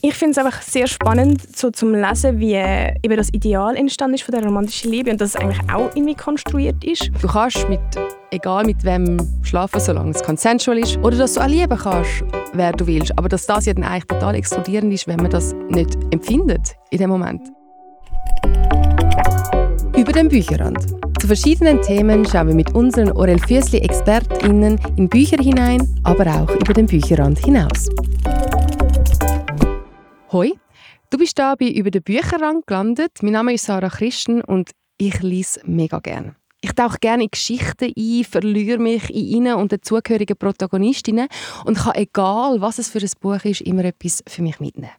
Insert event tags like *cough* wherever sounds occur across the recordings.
Ich finde es einfach sehr spannend, so zum Lesen, wie äh, eben das Ideal entstanden ist von der romantischen Liebe und dass es eigentlich auch irgendwie konstruiert ist. Du kannst mit, egal mit wem schlafen, solange es consensual ist, oder dass du auch lieben kannst, wer du willst. Aber dass das ja dann eigentlich total exkludierend ist, wenn man das nicht empfindet in dem Moment. Über den Bücherrand. Zu verschiedenen Themen schauen wir mit unseren Orel Füßli ExpertInnen in Bücher hinein, aber auch über den Bücherrand hinaus. Hoi, du bist da bei «Über den Bücherrand» gelandet. Mein Name ist Sarah Christen und ich lese mega gern. Ich tauche gerne in Geschichten ein, verliere mich in ihnen und den zugehörigen Protagonistinnen und kann, egal was es für ein Buch ist, immer etwas für mich mitnehmen.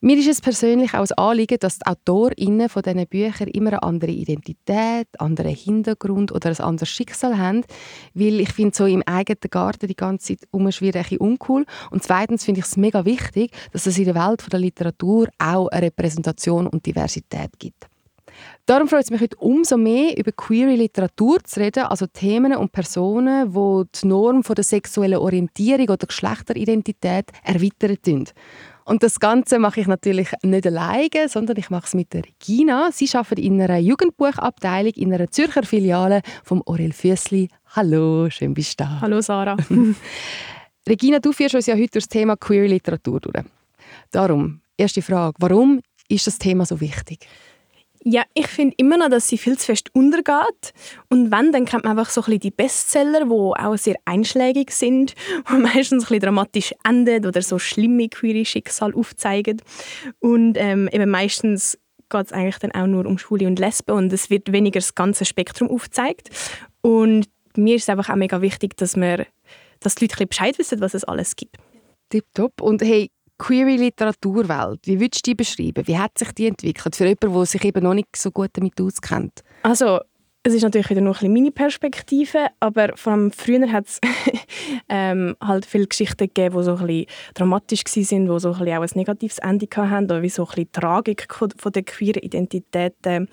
Mir ist es persönlich auch ein Anliegen, dass die AutorInnen von diesen Büchern immer eine andere Identität, einen anderen Hintergrund oder ein anderes Schicksal haben, weil ich finde, so im eigenen Garten die ganze Zeit umschwirren ein uncool. Und zweitens finde ich es mega wichtig, dass es in der Welt der Literatur auch eine Repräsentation und Diversität gibt. Darum freut es mich heute umso mehr, über queere Literatur zu reden, also Themen und Personen, die die Norm von der sexuellen Orientierung oder Geschlechteridentität erweitern. Und das Ganze mache ich natürlich nicht alleine, sondern ich mache es mit der Regina. Sie arbeitet in einer Jugendbuchabteilung in einer Zürcher Filiale vom Orel Füssli. Hallo, schön bist du da. Hallo Sarah. *laughs* Regina, du führst uns ja heute das Thema Queer Literatur durch. Darum, erste Frage, warum ist das Thema so wichtig? Ja, ich finde immer noch, dass sie viel zu fest untergeht. Und wenn, dann kennt man einfach so ein bisschen die Bestseller, die auch sehr einschlägig sind, *laughs* die meistens ein bisschen dramatisch enden oder so schlimme queere Schicksale aufzeigen. Und ähm, eben meistens geht es eigentlich dann auch nur um Schwule und Lesben und es wird weniger das ganze Spektrum aufgezeigt. Und mir ist es einfach auch mega wichtig, dass, wir, dass die Leute ein bisschen Bescheid wissen, was es alles gibt. Tipptopp. Und hey, queere Literaturwelt, wie würdest du die beschreiben? Wie hat sich die entwickelt für jemanden, der sich eben noch nicht so gut damit auskennt? Also, es ist natürlich wieder noch ein meine Perspektive, aber vor allem früher hat es *laughs* ähm, halt viele Geschichten gegeben, die so ein bisschen dramatisch waren, die so ein bisschen auch ein negatives Ende hatten, oder wie so ein bisschen Tragik von der queeren Identität ähm,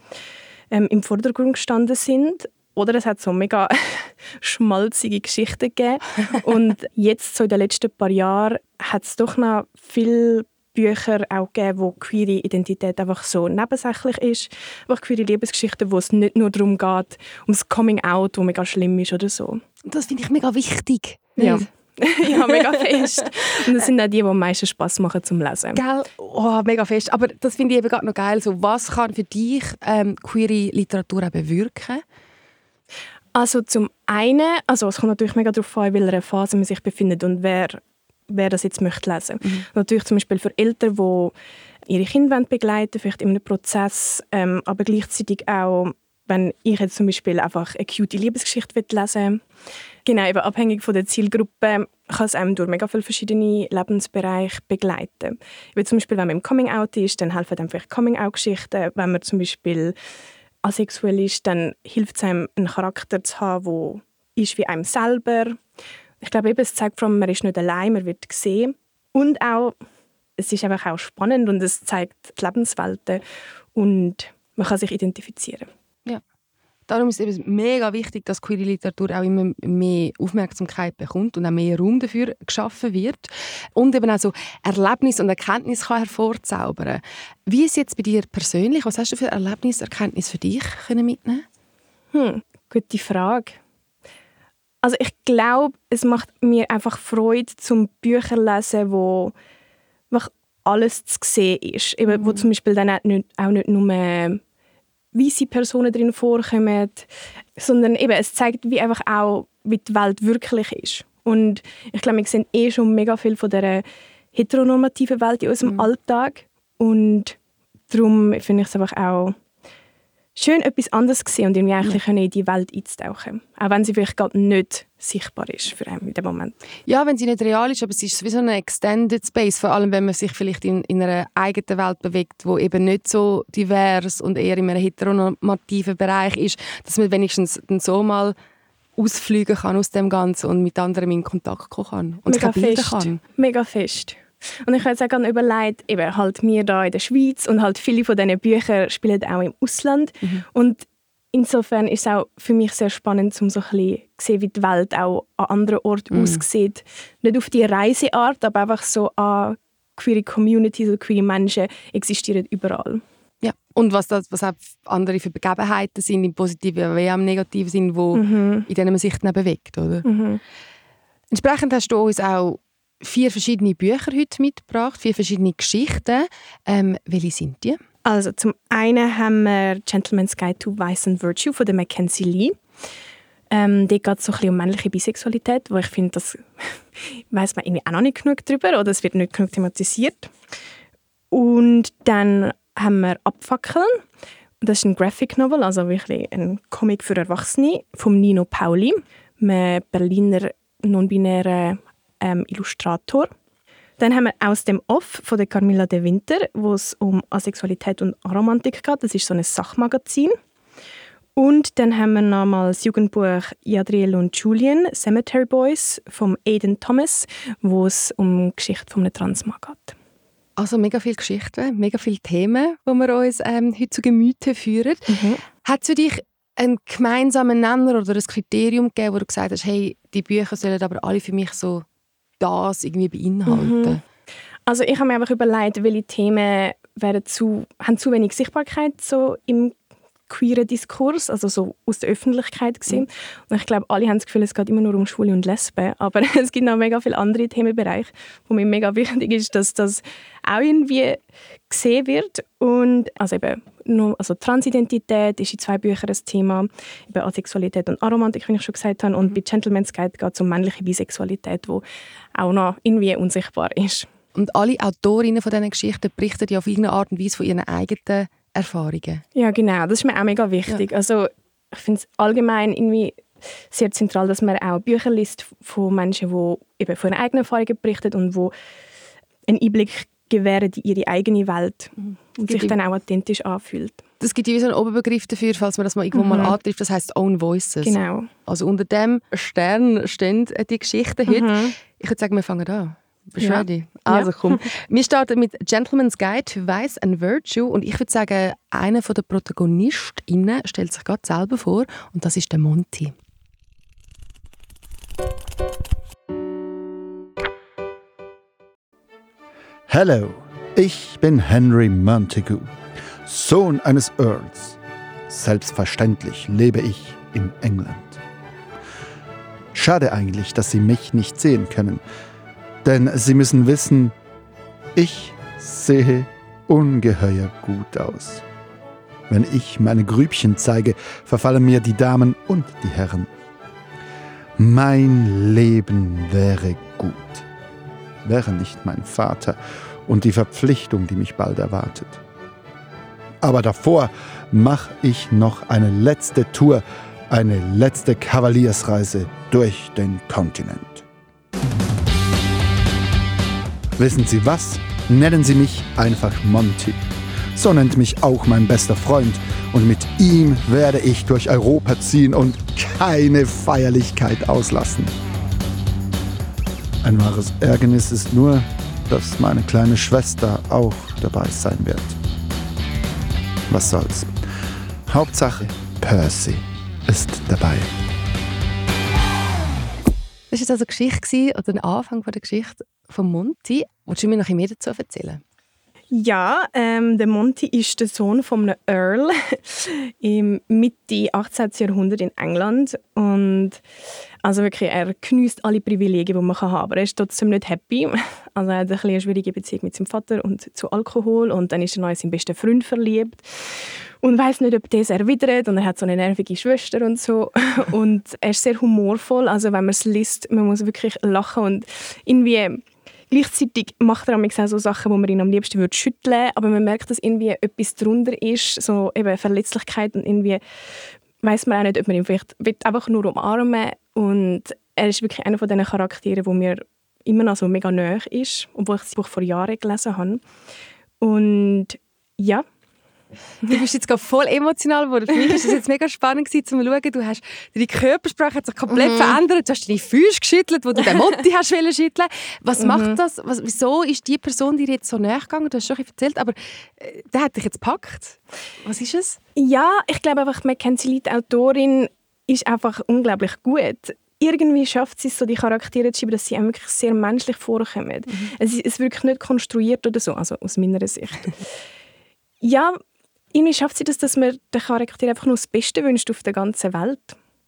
im Vordergrund gestanden sind. Oder es hat so mega *laughs* schmalzige Geschichten gegeben. Und jetzt, so in den letzten paar Jahren, hat es doch noch viele Bücher auch gegeben, wo queere Identität einfach so nebensächlich ist. Einfach queere Liebesgeschichten, wo es nicht nur darum geht, um das Coming-out, wo mega schlimm ist oder so. Das finde ich mega wichtig. Ja. *laughs* ja, mega fest. *laughs* Und das sind auch die, die am meisten Spass machen zum Lesen. Geil, oh, mega fest. Aber das finde ich eben gerade noch geil. So, was kann für dich ähm, queere Literatur bewirken? Also zum einen, also es kommt natürlich mega darauf an, in welcher Phase man sich befindet und wer, wer das jetzt möchte lesen. Mhm. Natürlich zum Beispiel für Eltern, die ihre Kinder begleiten vielleicht in einem Prozess, ähm, aber gleichzeitig auch, wenn ich jetzt zum Beispiel einfach eine cute Liebesgeschichte lesen will. Genau, eben abhängig von der Zielgruppe kann es einem durch mega viele verschiedene Lebensbereiche begleiten. Wie zum Beispiel, wenn man im Coming-out ist, dann helfen dann vielleicht Coming-out-Geschichten. Wenn man zum Beispiel asexuell ist, dann hilft es einem, einen Charakter zu haben, der ist wie einem selber. Ich glaube, eben, es zeigt man ist nicht allein, man wird gesehen. Und auch, es ist einfach auch spannend und es zeigt die Lebenswelten und man kann sich identifizieren. Darum ist es mega wichtig, dass queere Literatur auch immer mehr Aufmerksamkeit bekommt und auch mehr Raum dafür geschaffen wird und eben auch so Erlebnis und Erkenntnis kann hervorzaubern. Wie ist es jetzt bei dir persönlich? Was hast du für Erlebnis, Erkenntnis für dich können mitnehmen? Hm, gute Frage. Also ich glaube, es macht mir einfach Freude zum Bücher lesen, wo alles zu sehen ist, eben, wo mhm. zum Beispiel dann auch nicht, auch nicht nur weiße Personen drin vorkommen, sondern eben, es zeigt wie einfach auch, wie die Welt wirklich ist. Und ich glaube, wir sehen eh schon mega viel von der heteronormativen Welt in unserem mhm. Alltag und darum finde ich es einfach auch schön, etwas anderes zu sehen und irgendwie eigentlich ja. in die Welt einzutauchen. Auch wenn sie vielleicht gerade nicht sichtbar ist für einen in dem Moment. Ja, wenn sie nicht real ist, aber es ist sowieso ein Extended Space, vor allem wenn man sich vielleicht in, in einer eigenen Welt bewegt, wo eben nicht so divers und eher in einem heteronormativen Bereich ist, dass man wenigstens dann so mal ausfliegen kann aus dem Ganzen und mit anderen in Kontakt kommen kann und Mega fest. kann. Mega fest. Und ich habe jetzt auch gerne überlegt, eben halt wir da in der Schweiz und halt viele von diesen Büchern spielen auch im Ausland. Mhm. Und insofern ist es auch für mich sehr spannend, um so ein bisschen zu sehen, wie die Welt auch an anderen Orten mhm. aussieht. Nicht auf die Reiseart, aber einfach so an queere Communities oder queere Menschen existieren überall. Ja, und was, das, was auch andere für Begebenheiten sind, im positiven wie auch im negativen Sinn, wo mhm. in denen man sich dann bewegt, oder? Mhm. Entsprechend hast du uns auch vier verschiedene Bücher heute mitgebracht, vier verschiedene Geschichten. Ähm, welche sind die? Also zum einen haben wir Gentleman's Guide to Vice and Virtue von der Mackenzie Lee. Ähm, dort geht es so ein um männliche Bisexualität, wo ich finde, das *laughs* weiß man irgendwie auch noch nicht genug darüber oder es wird nicht genug thematisiert. Und dann haben wir Abfackeln. Das ist ein Graphic Novel, also wirklich ein Comic für Erwachsene von Nino Pauli, einem Berliner non-binären ähm, Illustrator. Dann haben wir «Aus dem Off» von der Carmilla de Winter, wo es um Asexualität und Aromantik geht. Das ist so ein Sachmagazin. Und dann haben wir nochmal das Jugendbuch Yadriel und Julian, Cemetery Boys, von Aiden Thomas, wo es um die Geschichte von einem Transmann geht. Also mega viele Geschichten, mega viele Themen, die wir uns ähm, heute zu Gemüte führen. Mhm. Hat es für dich einen gemeinsamen Nenner oder ein Kriterium gegeben, wo du gesagt hast, hey, die Bücher sollen aber alle für mich so das irgendwie beinhalten? Mhm. Also ich habe mir einfach überlegt, welche Themen werden zu, haben zu wenig Sichtbarkeit so im queeren Diskurs, also so aus der Öffentlichkeit gesehen. Mhm. Und ich glaube, alle haben das Gefühl, es geht immer nur um Schwule und Lesben, *laughs* aber es gibt noch mega viele andere Themenbereiche, wo mir mega *laughs* wichtig ist, dass das auch irgendwie gesehen wird und also eben nur, also Transidentität ist in zwei Büchern ein Thema, eben Asexualität und Aromantik, wie ich schon gesagt habe, und bei Gentleman's Guide geht es um männliche Bisexualität, wo auch noch irgendwie unsichtbar ist. Und alle Autorinnen von diesen Geschichten berichten ja auf irgendeine Art und Weise von ihren eigenen Erfahrungen. Ja, genau. Das ist mir auch mega wichtig. Ja. Also ich finde es allgemein irgendwie sehr zentral, dass man auch Bücher liest von Menschen, die eben von ihren eigenen Erfahrungen berichten und wo einen Einblick gewähren in ihre eigene Welt mhm. und sich dann auch authentisch anfühlt. Das gibt ja so einen Oberbegriff dafür, falls man das mal irgendwo mhm. mal antrifft, das heißt Own Voices. Genau. Also unter dem Stern stehen die Geschichten heute. Mhm. Ich würde sagen, wir fangen an. Bist du ja. ready? Also ja. komm. *laughs* Wir starten mit Gentleman's Guide to Vice and Virtue und ich würde sagen, einer der ProtagonistInnen stellt sich gerade selber vor und das ist der Monty. Hallo, ich bin Henry Montagu, Sohn eines Earls. Selbstverständlich lebe ich in England. Schade eigentlich, dass Sie mich nicht sehen können, denn Sie müssen wissen, ich sehe ungeheuer gut aus. Wenn ich meine Grübchen zeige, verfallen mir die Damen und die Herren. Mein Leben wäre gut, wäre nicht mein Vater und die Verpflichtung, die mich bald erwartet. Aber davor mache ich noch eine letzte Tour, eine letzte Kavaliersreise durch den Kontinent. Wissen Sie was? Nennen Sie mich einfach Monty. So nennt mich auch mein bester Freund. Und mit ihm werde ich durch Europa ziehen und keine Feierlichkeit auslassen. Ein wahres Ärgernis ist nur, dass meine kleine Schwester auch dabei sein wird. Was soll's. Hauptsache, Percy ist dabei. Das war also eine Geschichte, oder ein Anfang der Geschichte von Monty. Willst du mir noch mehr dazu erzählen? Ja, ähm, der Monty ist der Sohn von einem Earl *laughs* im Mitte 18. Jahrhundert in England. Und also wirklich, er genießt alle Privilegien, die man haben kann, aber er ist trotzdem nicht happy. *laughs* Also er hat eine schwierige Beziehung mit seinem Vater und zu Alkohol. Und dann ist er neu in seinen besten Freund verliebt. Und weiß nicht, ob das erwidert und er hat so eine nervige Schwester und so. *laughs* Und er ist sehr humorvoll, also wenn man es liest, man muss wirklich lachen. Und irgendwie Gleichzeitig macht er auch so Sachen, wo man ihn am liebsten würde schütteln aber man merkt, dass irgendwie etwas drunter ist, so eben Verletzlichkeit und irgendwie weiß man auch nicht, ob man ihn vielleicht einfach nur umarmen und er ist wirklich einer von diesen Charakteren, wo mir immer noch so mega nahe ist, obwohl ich das Buch vor Jahren gelesen habe. Und ja, Du bist jetzt gerade voll emotional geworden. Für mich war es jetzt mega spannend gewesen, zu schauen. Du hast, deine Körpersprache hat sich komplett mhm. verändert. Du hast deine Füße geschüttelt, wo du den Motti hast schütteln. Was mhm. macht das? Was, wieso ist die Person dir jetzt so näher gegangen? Du hast schon erzählt, aber äh, der hat dich jetzt gepackt. Was ist es? Ja, ich glaube einfach, Mackenzie Lee, die Autorin, ist einfach unglaublich gut. irgendwie schafft sie es so, die Charaktere zu schreiben, dass sie einem wirklich sehr menschlich vorkommen. Mhm. Es ist, es wirklich nicht konstruiert oder so, also aus meiner Sicht. ja, irgendwie schafft sie das, dass man den Charakter einfach nur das Beste wünscht auf der ganzen Welt.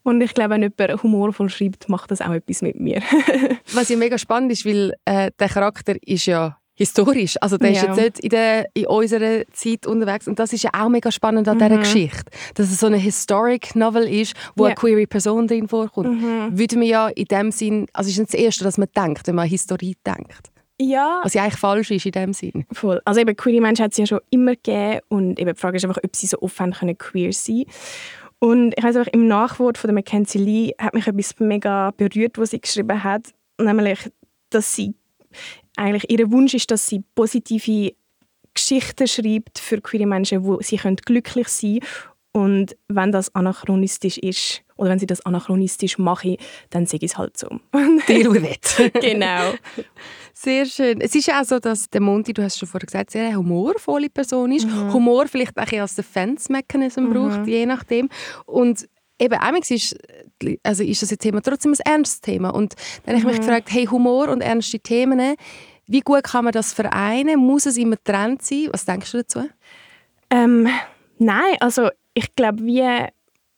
Und ich glaube, wenn jemand humorvoll schreibt, macht das auch etwas mit mir. *laughs* Was ja mega spannend ist, weil äh, der Charakter ist ja historisch. Also der ja. ist jetzt nicht in, der, in unserer Zeit unterwegs. Und das ist ja auch mega spannend an mhm. dieser Geschichte. Dass es so eine Historic Novel ist, wo yeah. eine queere Person drin vorkommt. Mhm. Würde man ja in dem Sinn, also ist das Erste, dass man denkt, wenn man an Historie denkt. Ja. Was ja eigentlich falsch ist in dem Sinn. Voll. Also eben queere Menschen hat es ja schon immer gegeben und eben die Frage ist einfach, ob sie so offen können queer sein und ich weiß einfach, im Nachwort von der Mackenzie Lee hat mich etwas mega berührt, was sie geschrieben hat, nämlich, dass sie eigentlich ihr Wunsch ist, dass sie positive Geschichten schreibt für queere Menschen, wo sie können glücklich sein können. Und wenn das anachronistisch ist, oder wenn sie das anachronistisch machen, dann sage ich es halt so. Deal with it. genau. Sehr schön. Es ist ja auch so, dass der Monty, du hast schon vorher gesagt, sehr eine humorvolle Person ist. Mhm. Humor vielleicht auch als Defense-Mechanism mhm. braucht, je nachdem. Und eben, amigs ist, also ist das Thema trotzdem ein ernstes Thema. Und dann habe ich mich mhm. gefragt, hey, Humor und ernste Themen, wie gut kann man das vereinen? Muss es immer getrennt sein? Was denkst du dazu? Ähm, nein, also ich glaube, wie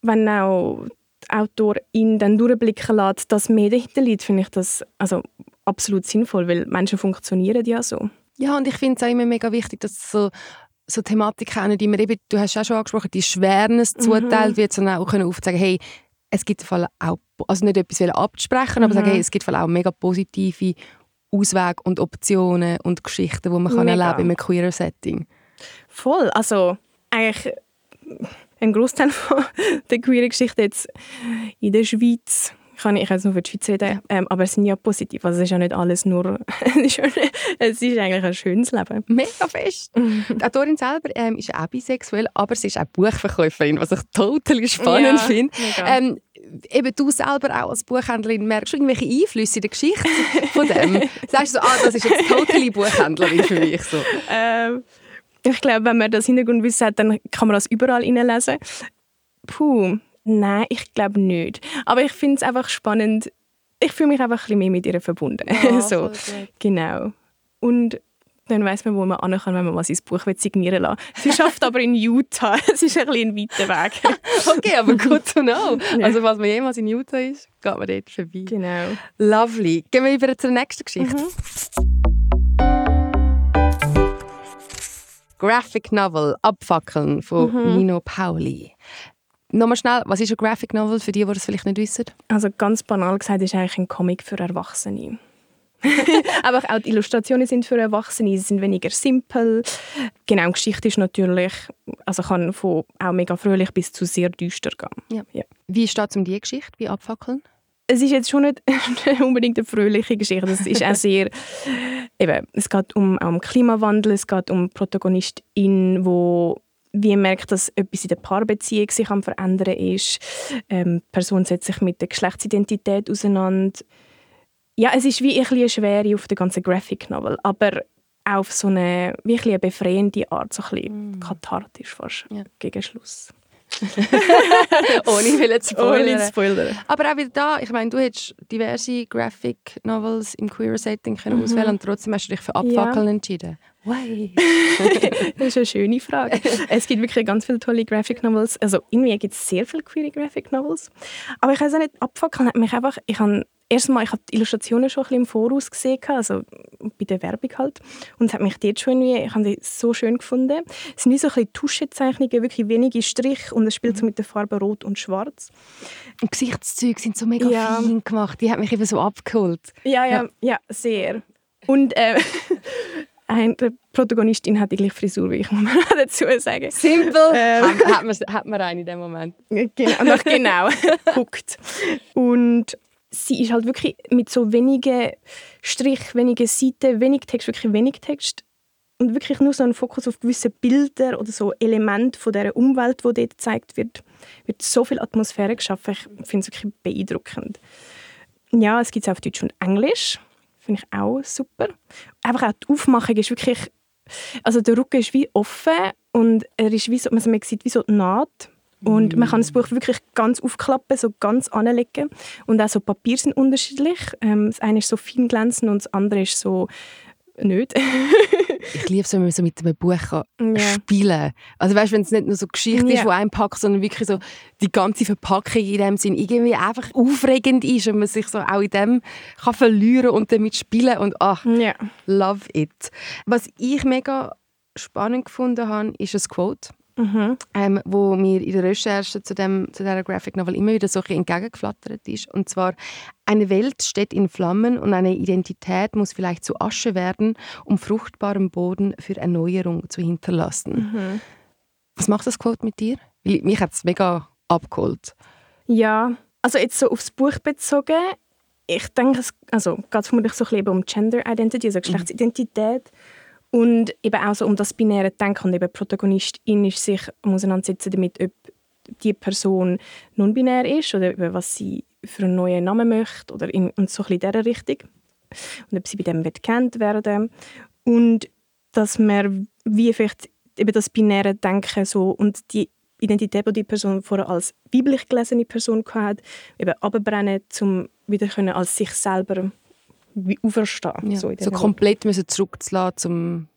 wenn auch Autor ihn dann durchblicken lässt, dass mehr dahinter liegt, finde ich das also absolut sinnvoll, weil Menschen funktionieren ja so. Ja, und ich finde es auch immer mega wichtig, dass so so Thematiken, die man eben, du hast auch schon angesprochen, die Schwernis mhm. zuteilt wird, sondern auch können aufzeigen, hey, es gibt Fall auch, also nicht etwas abzusprechen, aber mhm. sagen, hey, es gibt auch mega positive Auswege und Optionen und Geschichten, die man kann erleben kann in einem queer Setting. Voll, also eigentlich ein Großteil *laughs* der queeren Geschichte jetzt in der Schweiz kann ich jetzt nur für die Schweiz reden, ähm, aber es sind ja positiv. Also es ist ja nicht alles nur, *laughs* es ist eigentlich ein schönes Leben. Mega fest. die Autorin selber ähm, ist auch bisexuell, aber sie ist auch Buchverkäuferin, was ich total spannend ja, finde. Ähm, eben du selber auch als Buchhändlerin merkst du irgendwelche Einflüsse in der Geschichte von dem? *laughs* Sagst du so, ah, das ist jetzt totally Buchhändlerin für mich so? Ähm, ich glaube, wenn man das Hintergrundwissen hat, dann kann man das überall reinlesen. Puh, nein, ich glaube nicht. Aber ich finde es einfach spannend. Ich fühle mich einfach ein bisschen mehr mit ihr verbunden. Ja, *laughs* so, genau. Und dann weiß man, wo man an kann, wenn man mal sein Buch signieren lassen Sie schafft aber in Utah. *laughs* Es ist ein bisschen ein weiter Weg. *laughs* okay, aber gut zu know. Also, was man jemals in Utah ist, geht man dort vorbei. Genau. Lovely. Gehen wir über zur nächsten Geschichte. Mhm. Graphic Novel Abfackeln von mhm. Nino Pauli. Nochmal schnell, was ist ein Graphic Novel für die, die das vielleicht nicht wissen? Also ganz banal gesagt, ist eigentlich ein Comic für Erwachsene. *laughs* Aber auch die Illustrationen sind für Erwachsene, sie sind weniger simpel. Genau, die Geschichte ist natürlich, also kann von auch mega fröhlich bis zu sehr düster gehen. Ja. Ja. Wie steht es um diese Geschichte, wie Abfackeln? es ist jetzt schon *laughs* nicht unbedingt eine fröhliche Geschichte. Es ist auch sehr, eben, es geht um, um Klimawandel, es geht um Protagonistin, wo wie merkt, dass etwas in der Paarbeziehung sich am verändern ist. Ähm, die Person setzt sich mit der Geschlechtsidentität auseinander. Ja, es ist wie ein eine Schwere auf der ganzen Graphic Novel, aber auf so eine, wie eine befreiende Art, so ein bisschen mm. kathartisch fast, ja. gegen Schluss. *laughs* Ohne will zu spoilern. spoilern. Aber auch wieder da, ich meine, du hättest diverse Graphic Novels im Queer Setting können mhm. auswählen und trotzdem hast du dich für Abfackeln ja. entschieden. Why? *laughs* *laughs* das ist eine schöne Frage. Es gibt wirklich ganz viele tolle Graphic Novels. Also irgendwie gibt es sehr viele queere Graphic Novels. Aber ich weiß auch nicht, Abfackeln hat mich einfach, ich habe erstmal, ich habe die Illustrationen schon ein bisschen im Voraus gesehen, also bei der Werbung halt. Und es hat mich dort schon irgendwie, ich habe die so schön gefunden. Es sind wie so ein bisschen Tuschezeichnungen, wirklich wenige Striche und es spielt so mit den Farben Rot und Schwarz. Und Gesichtszüge sind so mega ja. fein gemacht, die hat mich eben so abgeholt. Ja, ja, ja, ja sehr. Und äh, *laughs* ein, die Protagonistin hat die gleiche Frisur wie ich, *laughs* muss man dazu sagen. Simpel. Ähm, hat, man, hat man eine in dem Moment. Genau, *laughs* genau *laughs* guckt. Und sie ist halt wirklich mit so wenigen Strich, wenigen Seiten, wenig Text, wirklich wenig Text und wirklich nur so ein Fokus auf gewisse Bilder oder so Elemente von der Umwelt, die dort gezeigt wird, wird so viel Atmosphäre geschaffen. Ich finde es wirklich beeindruckend. Ja, es gibt es auf Deutsch und Englisch. Finde ich auch super. Einfach auch die Aufmachung ist wirklich, also der Rücken ist wie offen und er ist wie so, also man sieht wie so die Naht Und man kann das Buch wirklich ganz aufklappen, so ganz anlegen. Und auch so Papier sind unterschiedlich. Ähm, das eine ist so fein glänzend und das andere ist so nicht. *laughs* ich liebe es, wenn man so mit einem Buch kann Ja. spielen Also weißt, wenn es nicht nur so Geschichte ist, Ja. die einen packt, sondern wirklich so die ganze Verpackung in dem Sinn irgendwie einfach aufregend ist und man sich so auch in dem kann verlieren und damit spielen und ach, ja. love it. Was ich mega spannend gefunden habe, ist ein Quote, Mhm. ähm, wo mir in der Recherche zu, dem, zu dieser Graphic Novel immer wieder so entgegengeflattert ist. Und zwar, eine Welt steht in Flammen und eine Identität muss vielleicht zu Asche werden, um fruchtbaren Boden für Erneuerung zu hinterlassen. Mhm. Was macht das Quote mit dir? Weil mich hat es mega abgeholt. Ja, also jetzt so aufs Buch bezogen, ich denke, es also, geht vermutlich so ein bisschen um Gender Identity, also Geschlechtsidentität. Und eben auch so um das binäre Denken. Und eben die Protagonistin ist sich am auseinandersetzen damit, ob die Person non-binär ist oder eben, was sie für einen neuen Namen möchte oder in, und so ein bisschen in dieser Richtung. Und ob sie bei dem wird gekannt werden. Und dass man wie vielleicht eben das binäre Denken so und die Identität, die die Person vorher als weiblich gelesene Person hatte, eben abbrennen, um wieder können als sich selber wie auferstehen. Ja. So, So, komplett müssen zurückzulassen, um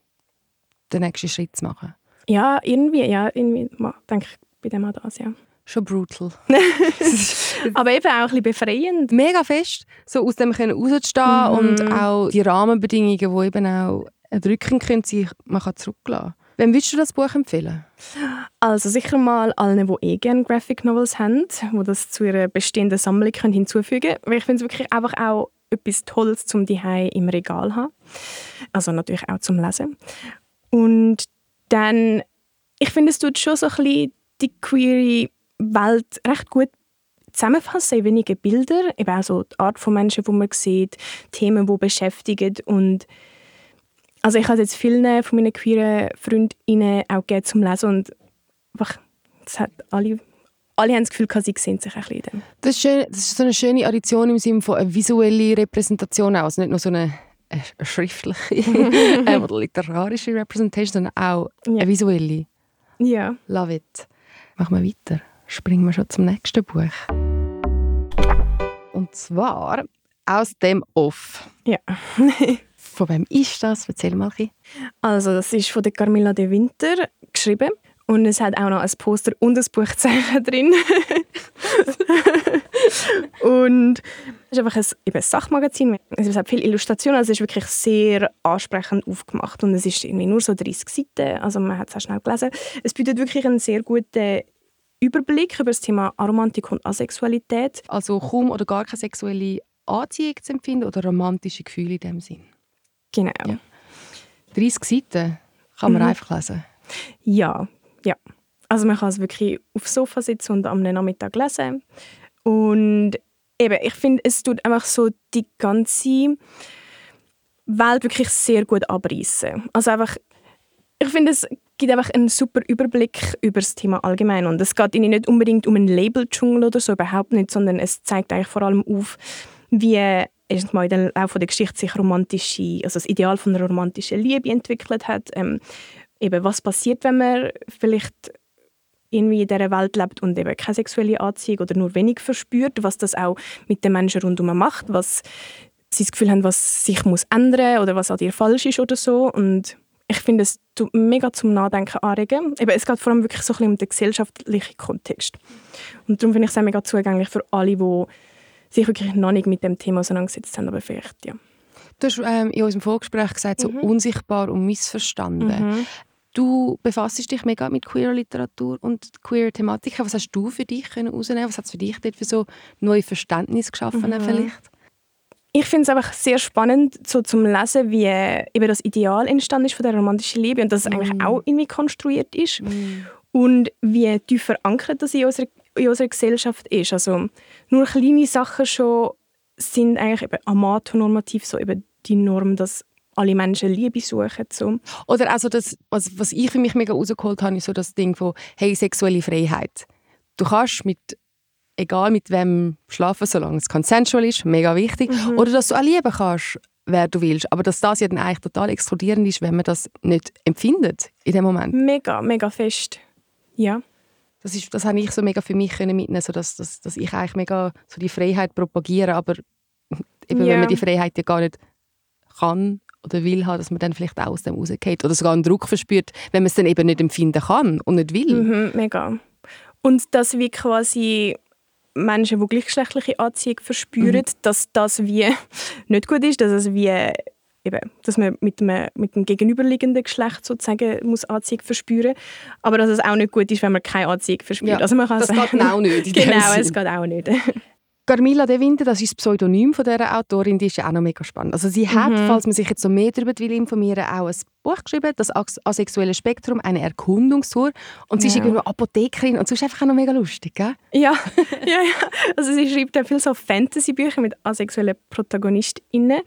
den nächsten Schritt zu machen. Ja, irgendwie, ja, irgendwie denke ich bei dem auch das, ja. Schon brutal. *laughs* *laughs* Aber eben auch ein bisschen befreiend. mega fest, so aus dem können rauszustehen Mhm. und auch die Rahmenbedingungen, die eben auch erdrückend können sein, man kann zurücklassen. Wem würdest du das Buch empfehlen? Also sicher mal allen, die eh gerne Graphic Novels haben, die das zu ihrer bestehenden Sammlung können hinzufügen können. Weil ich finde es wirklich einfach auch etwas Tolles zum Dihei im Regal haben. Also natürlich auch zum Lesen. Und dann, ich finde, es tut schon so ein bisschen die queere Welt recht gut zusammenfassen in wenigen Bilder. Eben auch so die Art von Menschen, die man sieht, Themen, die beschäftigen und also ich habe jetzt vielen von meinen queeren Freundinnen auch gegeben zum Lesen und einfach, das hat alle, alle haben das Gefühl, sie sehen sich ein bisschen in dem. Das ist, schön, das ist so eine schöne Addition im Sinne von einer visuellen Repräsentation, auch. also nicht nur so eine, eine schriftliche *laughs* äh, oder literarische Repräsentation, sondern auch Ja. eine visuelle. Ja. Love it. Machen wir weiter. Springen wir schon zum nächsten Buch. Und zwar aus dem Off. Ja. Von wem ist das? Erzähl mal. ein bisschen. Also das ist von der Carmilla de Winter geschrieben und es hat auch noch ein Poster und ein Buchzeichen *laughs* drin. und es ist einfach ein, eben ein Sachmagazin. Es hat viele Illustrationen, also es ist wirklich sehr ansprechend aufgemacht und es ist irgendwie nur so 30 Seiten, also man hat es auch schnell gelesen. Es bietet wirklich einen sehr guten Überblick über das Thema Aromantik und Asexualität. Also kaum oder gar keine sexuelle Anziehung zu empfinden oder romantische Gefühle in dem Sinn. Genau. Ja. 30 Seiten kann man Mhm. einfach lesen. Ja, ja. Also man kann es wirklich aufs Sofa sitzen und am Nachmittag lesen. Und eben, ich finde, es tut einfach so die ganze Welt wirklich sehr gut abreißen. Also einfach, ich finde, es gibt einfach einen super Überblick über das Thema allgemein. Und es geht ihnen nicht unbedingt um einen Label-Dschungel oder so, überhaupt nicht, sondern es zeigt eigentlich vor allem auf, wie erstens mal in den Laufe der Geschichte sich romantische, also das Ideal von einer romantischen Liebe entwickelt hat. Ähm, eben, was passiert, wenn man vielleicht irgendwie in dieser Welt lebt und eben keine sexuelle Anziehung oder nur wenig verspürt, was das auch mit den Menschen rundherum macht, was sie das Gefühl haben, was sich muss ändern oder was an dir falsch ist oder so. Und ich finde, es tut mega zum Nachdenken anregen. Eben, es geht vor allem wirklich so ein bisschen um den gesellschaftlichen Kontext. Und darum finde ich es auch mega zugänglich für alle, die sich wirklich noch nicht mit dem Thema auseinandergesetzt haben, aber vielleicht, ja. Du hast ähm, in unserem Vorgespräch gesagt, so Mhm. unsichtbar und missverstanden. Mhm. Du befasst dich mega mit queer Literatur und queer Thematiken. Was hast du für dich herausnehmen? Was hat es für dich dort für so neue Verständnis geschaffen Mhm. vielleicht? Ich finde es einfach sehr spannend, so zum Lesen, wie äh, eben das Ideal entstanden ist von der romantischen Liebe und dass es eigentlich Mm. auch irgendwie konstruiert ist und wie tief verankert das in unserer, in unserer Gesellschaft ist. Also nur kleine Sachen schon sind eigentlich eben amatonormativ so eben die Norm, dass alle Menschen Liebe suchen. So. Oder also das, was, was ich für mich mega rausgeholt habe, ist so das Ding von hey, sexuelle Freiheit. Du kannst mit, egal mit wem schlafen, solange es consensual ist, mega wichtig. Mhm. Oder dass du auch lieben kannst, wer du willst. Aber dass das ja dann eigentlich total exkludierend ist, wenn man das nicht empfindet in dem Moment. Mega, mega fest. Ja. Das, ist, das habe ich so mega für mich können mitnehmen, so dass, dass, dass ich eigentlich mega so die Freiheit propagiere, aber *laughs* eben, yeah. wenn man die Freiheit ja gar nicht kann oder will haben, dass man dann vielleicht auch aus dem rausgeht oder sogar einen Druck verspürt, wenn man es dann eben nicht empfinden kann und nicht will. Mhm, mega. Und dass wie quasi Menschen, die gleichgeschlechtliche Anziehung verspüren, mhm. dass das wie *laughs* nicht gut ist, dass es wie eben, dass man mit dem, mit dem gegenüberliegenden Geschlecht sozusagen muss Anziehung verspüren aber dass es auch nicht gut ist, wenn man keine Anziehung verspürt. Ja, also man kann das sagen, geht auch nicht. *laughs* Genau, es geht auch nicht. *laughs* Carmilla De Winter, das ist das Pseudonym von dieser Autorin, die ist ja auch noch mega spannend. Also sie hat, mhm. falls man sich jetzt so mehr darüber will informieren auch ein Buch geschrieben, das asexuelle Spektrum, eine Erkundungstour. Und sie ja. ist irgendwie Apothekerin und sie ist einfach auch noch mega lustig, gell? Ja, *laughs* ja, ja. Also sie schreibt ja viel so Fantasy-Bücher mit asexuellen ProtagonistInnen.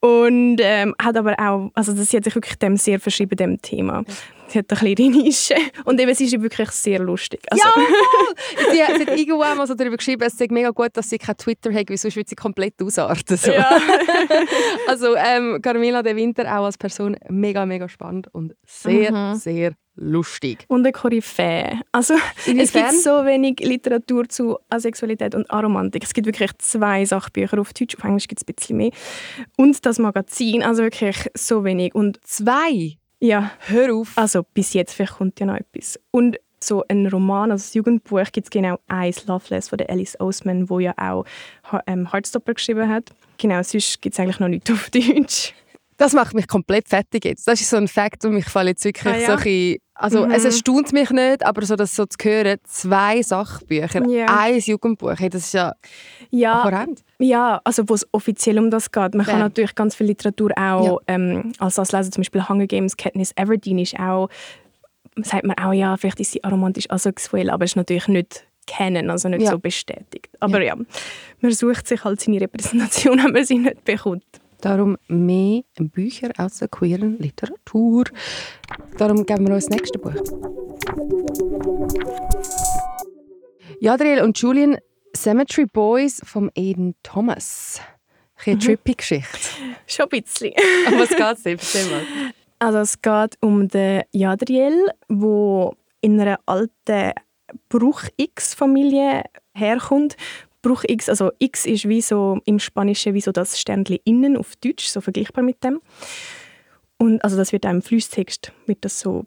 Und ähm, hat aber auch, also sie hat sich wirklich dem sehr verschrieben, dem Thema. Sie hat eine kleine Nische. Und eben, sie ist wirklich sehr lustig. Also. Ja, sie, *laughs* sie hat irgendwo einmal so darüber geschrieben, es sei mega gut, dass sie kein Twitter hat, weil sonst würde sie komplett ausarten. So. Ja. *laughs* also ähm, Carmela de Winter auch als Person mega, mega spannend und sehr, mhm. sehr lustig. Und eine Koryphäe. Also es gibt so wenig Literatur zu Asexualität und Aromantik. Es gibt wirklich zwei Sachbücher auf Deutsch, auf Englisch gibt es ein bisschen mehr. Und das Magazin, also wirklich so wenig. Und zwei? Ja. Hör auf. Also bis jetzt, vielleicht kommt ja noch etwas. Und so ein Roman, also das Jugendbuch, gibt es genau eins, Loveless, von der Alice Oseman, wo ja auch ähm, Heartstopper geschrieben hat. Genau, sonst gibt es eigentlich noch nichts auf *laughs* Deutsch. Das macht mich komplett fertig jetzt. Das ist so ein Fakt, und mich jetzt wirklich ah, ja. so ein bisschen, also mhm. es erstaunt mich nicht, aber so das so zu hören, zwei Sachbücher, ja. ein Jugendbuch, hey, das ist ja, ja horrend. Ja, also wo es offiziell um das geht. Man ja. kann natürlich ganz viel Literatur auch ja. ähm, als das lesen, zum Beispiel Hunger Games, Katniss Everdeen ist auch, sagt man auch, ja, vielleicht ist sie aromantisch asexuell, aber ist natürlich nicht kennen, also nicht so bestätigt. Aber ja. man sucht sich halt seine Repräsentation, *laughs* wenn man sie nicht bekommt. Darum mehr Bücher aus der queeren Literatur. Darum geben wir uns das nächste Buch. Jadriel und Julian, Cemetery Boys von Aiden Thomas. Eine mhm. trippy Geschichte. Schon ein bisschen. *laughs* Aber was geht es denn? mal. Also es geht um den Jadriel, der in einer alten Bruch-X-Familie herkommt, Bruch X, also X ist wie so im Spanischen wie so das Sternchen innen auf Deutsch, so vergleichbar mit dem. Und also das wird im Fließtext wird das so,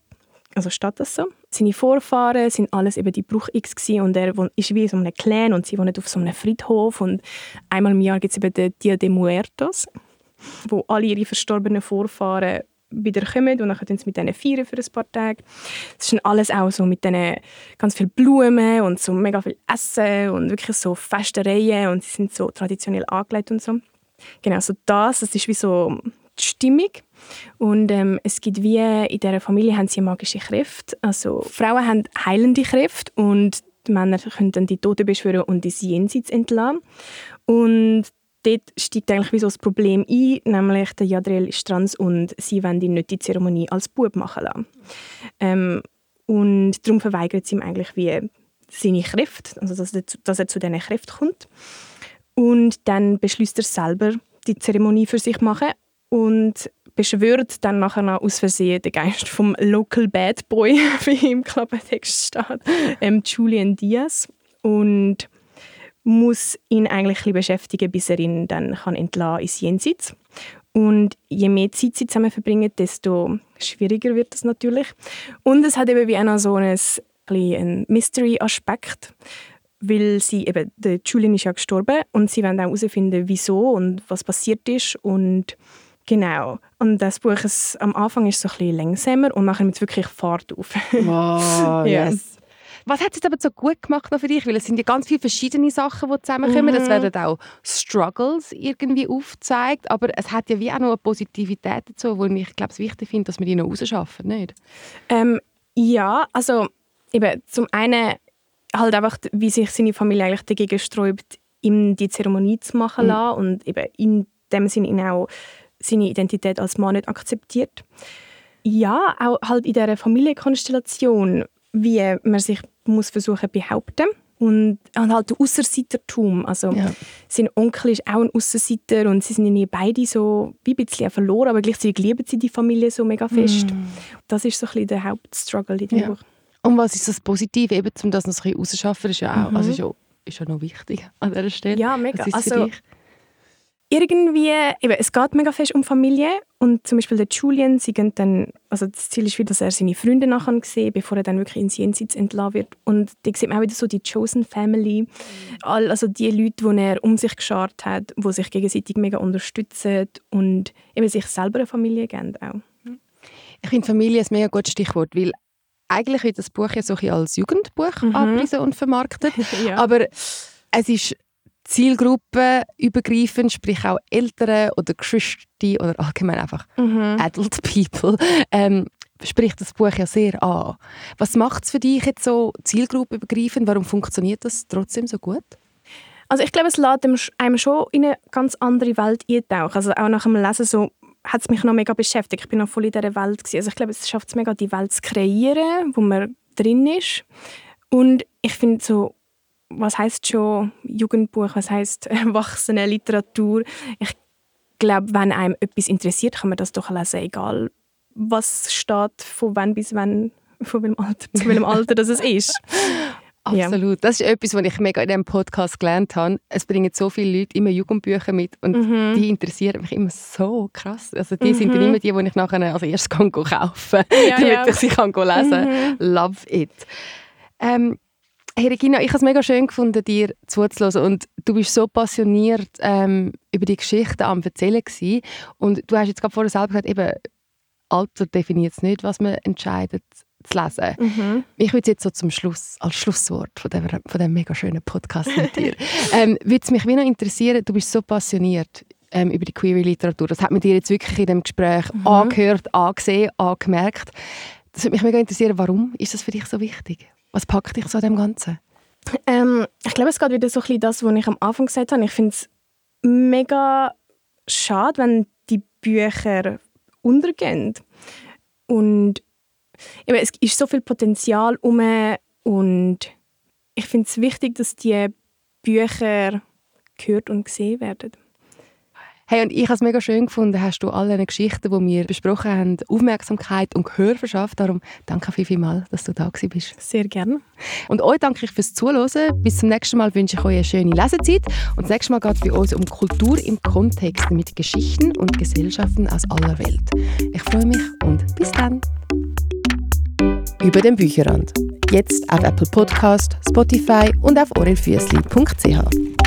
also steht das so. Seine Vorfahren sind alles eben die Bruch X gewesen und er ist wie so einem Clan und sie wohnen auf so einem Friedhof und einmal im Jahr gibt es eben den Dia de Muertos, wo alle ihre verstorbenen Vorfahren wieder kommen und dann können sie mit denen feiern für ein paar Tage. Es ist alles auch so mit denen ganz viel Blumen und so mega viel Essen und wirklich so Festereien und sie sind so traditionell angelegt und so. Genau, so das, das ist wie so die Stimmung. Und ähm, es gibt wie, in dieser Familie haben sie magische Kräfte. Also Frauen haben heilende Kräfte und die Männer können dann die Toten beschwören und ins Jenseits entlassen. Und dort steigt eigentlich wie so das Problem ein, nämlich der Jadriel ist trans und sie wollen ihn nicht die Zeremonie als Bub machen lassen. Ähm, und darum verweigert sie ihm eigentlich wie seine Kräfte, also dass er, dass er zu diesen Kräften kommt. Und dann beschließt er selber, die Zeremonie für sich machen und beschwört dann nachher noch aus Versehen den Geist vom Local Bad Boy, *laughs* wie im Klappentext steht, ähm, Julian Diaz. Und muss ihn eigentlich ein beschäftigen, bis er ihn dann kann entlassen ins Jenseits. Und je mehr Zeit sie zusammen verbringen, desto schwieriger wird das natürlich. Und es hat eben wie auch noch so einen, Mystery-Aspekt, weil sie eben, der Julian ist ja gestorben und sie wollen auch herausfinden, wieso und was passiert ist und Genau. Und das Buch ist, am Anfang ist so ein bisschen langsamer und nachher nimmt es wirklich Fahrt auf. *laughs* Wow, yes. Was hat es aber so gut gemacht noch für dich? Weil es sind ja ganz viele verschiedene Sachen, die zusammenkommen. Mhm. Es werden auch Struggles irgendwie aufgezeigt, aber es hat ja wie auch noch eine Positivität dazu, wo ich glaube, es wichtig finde, dass wir die noch rausschaffen, nicht? Ähm, ja, also eben zum einen halt einfach, wie sich seine Familie eigentlich dagegen sträubt, ihm die Zeremonie zu machen mhm. lassen und eben in dem Sinne ihn auch seine Identität als Mann nicht akzeptiert. Ja, auch halt in dieser Familienkonstellation, wie man sich muss versuchen behaupten und, und halt der Ausserseitertum. Also ja. sein Onkel ist auch ein Ausserseiter und sie sind irgendwie beide so wie ein bisschen verloren, aber gleichzeitig lieben sie die Familie so mega fest. Mm. Das ist so ein bisschen der Hauptstruggle in dem ja. Buch. Und was ist das Positive, eben, um das noch ein bisschen rauszuschaffen, ist ja auch, Mhm. also ist ja, ist ja noch wichtig an dieser Stelle. Ja, mega. Also, dich? Irgendwie, eben, es geht mega fest um Familie und zum Beispiel der Julian, sie gehen dann, also das Ziel ist wieder, dass er seine Freunde nachher sieht, bevor er dann wirklich ins Jenseits entlassen wird und da sieht man auch wieder so die Chosen Family, all, also die Leute, die er um sich geschart hat, die sich gegenseitig mega unterstützen und eben sich selber eine Familie geben auch. Ich finde Familie ein mega gutes Stichwort, weil eigentlich wird das Buch ja so ein als Jugendbuch Mhm. angepriesen und vermarktet. *laughs* ja. Aber es ist zielgruppenübergreifend, sprich auch Eltern oder Geschwister oder allgemein einfach mhm. Adult People, ähm, spricht das Buch ja sehr an. Was macht es für dich jetzt so zielgruppenübergreifend? Warum funktioniert das trotzdem so gut? Also ich glaube, es lässt einem sch- einem schon in eine ganz andere Welt eintauchen. Also auch nach dem Lesen so hat es mich noch mega beschäftigt. Ich bin noch voll in dieser Welt. Gewesen. Also ich glaube, es schafft es mega, die Welt zu kreieren, wo man drin ist. Und ich finde so, was heißt schon Jugendbuch, was heißt erwachsene *laughs* Literatur? Ich glaube, wenn einem etwas interessiert, kann man das doch lesen, egal was steht, von wann bis wann, von welchem Alter zu welchem Alter das es ist. *laughs* Ja. Absolut. Das ist etwas, was ich mega in diesem Podcast gelernt habe. Es bringen so viele Leute immer Jugendbücher mit und Mhm. die interessieren mich immer so krass. Also die sind dann Mhm. immer die, die ich nachher als erstes *laughs* kann kaufen kann, Ja, damit ja. ich sie kann lesen kann. Mhm. Love it. Ähm, hey Regina, ich habe es mega schön gefunden, dir zuzuhören und du bist so passioniert ähm, über die Geschichte am Erzählen gewesen. und du hast jetzt gerade vorher selber gesagt, eben, Alter definiert es nicht, was man entscheidet zu lesen. Mhm. Ich würde jetzt so zum Schluss, als Schlusswort von dem, von dem mega schönen Podcast mit dir, *laughs* ähm, würde es mich wie noch interessieren, du bist so passioniert ähm, über die Queer-Literatur. Das hat man dir jetzt wirklich in dem Gespräch Mhm. angehört, angesehen, angemerkt. Das würde mich mega interessieren, warum ist das für dich so wichtig? Was packt dich so an dem Ganzen? Ähm, ich glaube, es geht wieder so ein das, was ich am Anfang gesagt habe. Ich finde es mega schade, wenn die Bücher untergehen. Und eben, es ist so viel Potenzial um und ich finde es wichtig, dass die Bücher gehört und gesehen werden. Hey, und ich habe es mega schön gefunden, hast du all diesen Geschichten, die wir besprochen haben, Aufmerksamkeit und Gehör verschafft. Darum danke viel, viel mal, dass du da gewesen bist. Sehr gerne. Und euch danke ich fürs Zuhören. Bis zum nächsten Mal wünsche ich euch eine schöne Lesezeit. Und das nächste Mal geht es bei uns um Kultur im Kontext mit Geschichten und Gesellschaften aus aller Welt. Ich freue mich und bis dann. Über den Bücherrand. Jetzt auf Apple Podcast, Spotify und auf orelfüssli.ch.